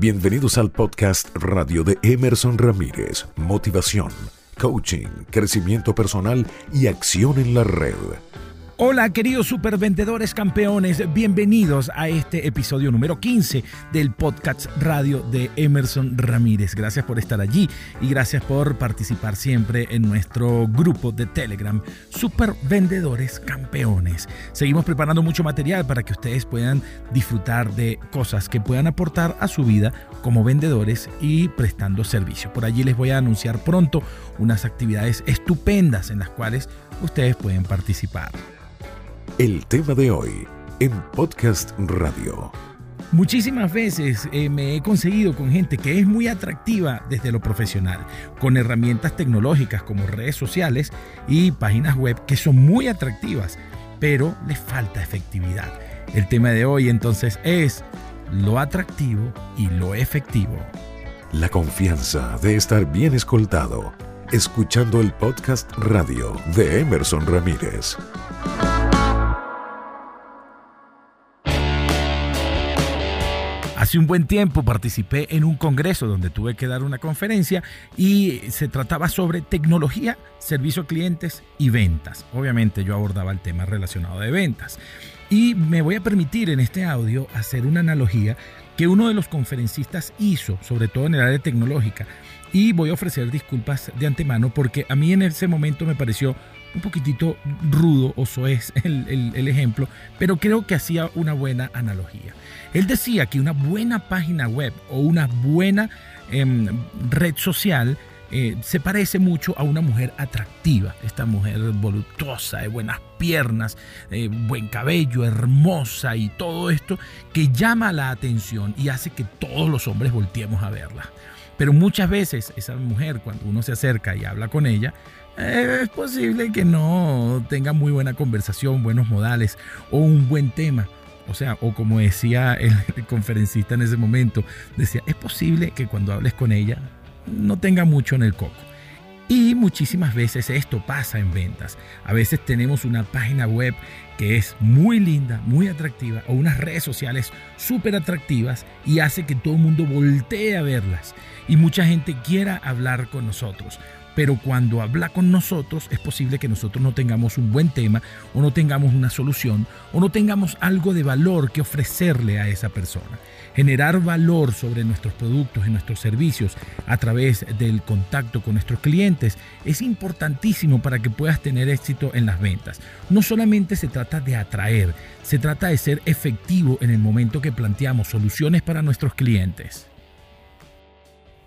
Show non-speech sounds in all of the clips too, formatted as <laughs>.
Bienvenidos al podcast radio de Emerson Ramírez. Motivación, coaching, crecimiento personal y acción en la red. Hola queridos supervendedores campeones, bienvenidos a este episodio número 15 del podcast radio de Emerson Ramírez. Gracias por estar allí y gracias por participar siempre en nuestro grupo de Telegram, Supervendedores Campeones. Seguimos preparando mucho material para que ustedes puedan disfrutar de cosas que puedan aportar a su vida como vendedores y prestando servicio. Por allí les voy a anunciar pronto unas actividades estupendas en las cuales ustedes pueden participar. El tema de hoy en Podcast Radio. Muchísimas veces eh, me he conseguido con gente que es muy atractiva desde lo profesional, con herramientas tecnológicas como redes sociales y páginas web que son muy atractivas, pero les falta efectividad. El tema de hoy entonces es lo atractivo y lo efectivo. La confianza de estar bien escoltado, escuchando el podcast radio de Emerson Ramírez. Hace un buen tiempo participé en un congreso donde tuve que dar una conferencia y se trataba sobre tecnología, servicio a clientes y ventas. Obviamente yo abordaba el tema relacionado de ventas. Y me voy a permitir en este audio hacer una analogía que uno de los conferencistas hizo, sobre todo en el área tecnológica. Y voy a ofrecer disculpas de antemano porque a mí en ese momento me pareció un poquitito rudo o soez el, el ejemplo, pero creo que hacía una buena analogía. Él decía que una buena página web o una buena em, red social eh, se parece mucho a una mujer atractiva, esta mujer voluptuosa, de buenas piernas, eh, buen cabello, hermosa y todo esto que llama la atención y hace que todos los hombres volteemos a verla. Pero muchas veces esa mujer, cuando uno se acerca y habla con ella, es posible que no tenga muy buena conversación, buenos modales o un buen tema. O sea, o como decía el, <laughs> conferencista en ese momento, decía, es posible que cuando hables con ella no tenga mucho en el coco. Y muchísimas veces esto pasa en ventas. A veces tenemos una página web que es muy linda, muy atractiva, o unas redes sociales súper atractivas y hace que todo el mundo voltee a verlas. Y mucha gente quiera hablar con nosotros pero cuando habla con nosotros es posible que nosotros no tengamos un buen tema o no tengamos una solución o no tengamos algo de valor que ofrecerle a esa persona. Generar valor sobre nuestros productos y nuestros servicios a través del contacto con nuestros clientes es importantísimo para que puedas tener éxito en las ventas. No solamente se trata de atraer, se trata de ser efectivo en el momento que planteamos soluciones para nuestros clientes.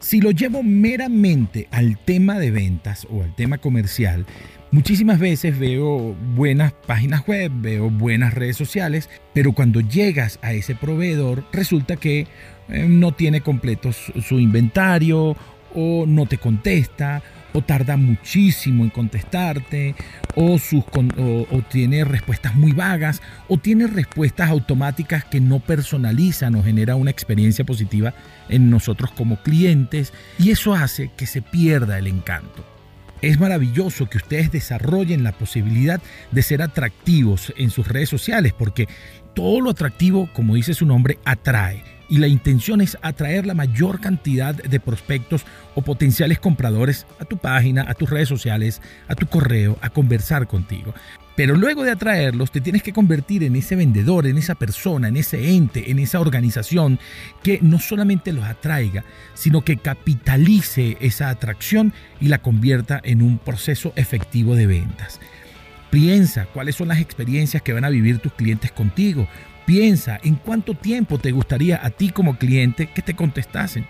Si lo llevo meramente al tema de ventas o al tema comercial, muchísimas veces veo buenas páginas web, veo buenas redes sociales, pero cuando llegas a ese proveedor resulta que eh, no tiene completo su inventario o no te contesta o tarda muchísimo en contestarte, o, sus, o, tiene respuestas muy vagas, o tiene respuestas automáticas que no personalizan o genera una experiencia positiva en nosotros como clientes, y eso hace que se pierda el encanto. Es maravilloso que ustedes desarrollen la posibilidad de ser atractivos en sus redes sociales, porque todo lo atractivo, como dice su nombre, atrae y la intención es atraer la mayor cantidad de prospectos o potenciales compradores a tu página, a tus redes sociales, a tu correo, a conversar contigo. Pero luego de atraerlos, te tienes que convertir en ese vendedor, en esa persona, en ese ente, en esa organización que no solamente los atraiga, sino que capitalice esa atracción y la convierta en un proceso efectivo de ventas. Piensa cuáles son las experiencias que van a vivir tus clientes contigo. Piensa en cuánto tiempo te gustaría a ti como cliente que te contestasen.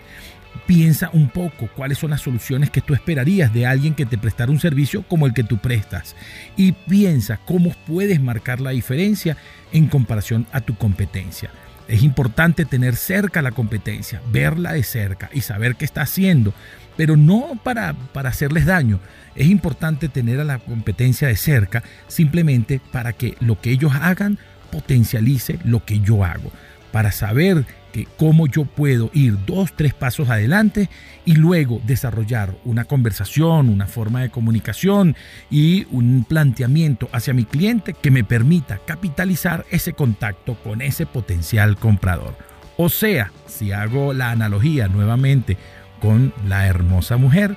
Piensa un poco cuáles son las soluciones que tú esperarías de alguien que te prestara un servicio como el que tú prestas. Y piensa cómo puedes marcar la diferencia en comparación a tu competencia. Es importante tener cerca la competencia, verla de cerca y saber qué está haciendo, pero no para, para hacerles daño. Es importante tener a la competencia de cerca simplemente para que lo que ellos hagan potencialice lo que yo hago, para saber que cómo yo puedo ir dos, tres pasos adelante y luego desarrollar una conversación, una forma de comunicación y un planteamiento hacia mi cliente que me permita capitalizar ese contacto con ese potencial comprador. O sea, si hago la analogía nuevamente con la hermosa mujer,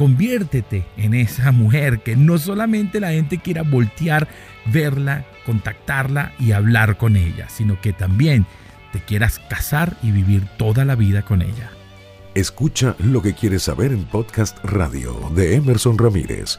conviértete en esa mujer que no solamente la gente quiera voltear, verla, contactarla y hablar con ella, sino que también te quieras casar y vivir toda la vida con ella. Escucha lo que quieres saber en Podcast Radio de Emerson Ramírez.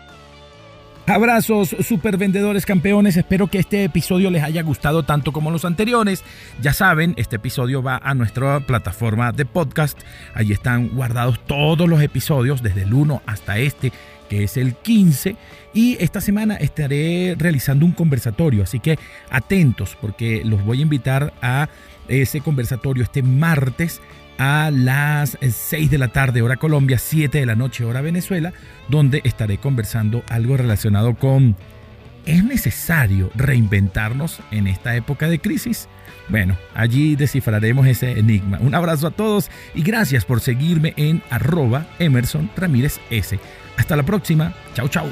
Abrazos, super vendedores campeones. Espero que este episodio les haya gustado tanto como los anteriores. Ya saben, este episodio va a nuestra plataforma de podcast. Allí están guardados todos los episodios, desde el 1 hasta este, que es el 15. Y esta semana estaré realizando un conversatorio, así que atentos porque los voy a invitar a ese conversatorio este martes a las 6 de la tarde hora Colombia, 7 de la noche hora Venezuela, donde estaré conversando algo relacionado con ¿es necesario reinventarnos en esta época de crisis? Bueno, allí descifraremos ese enigma. Un abrazo a todos y gracias por seguirme en arroba Emerson Ramírez S. Hasta la próxima. Chau, chau.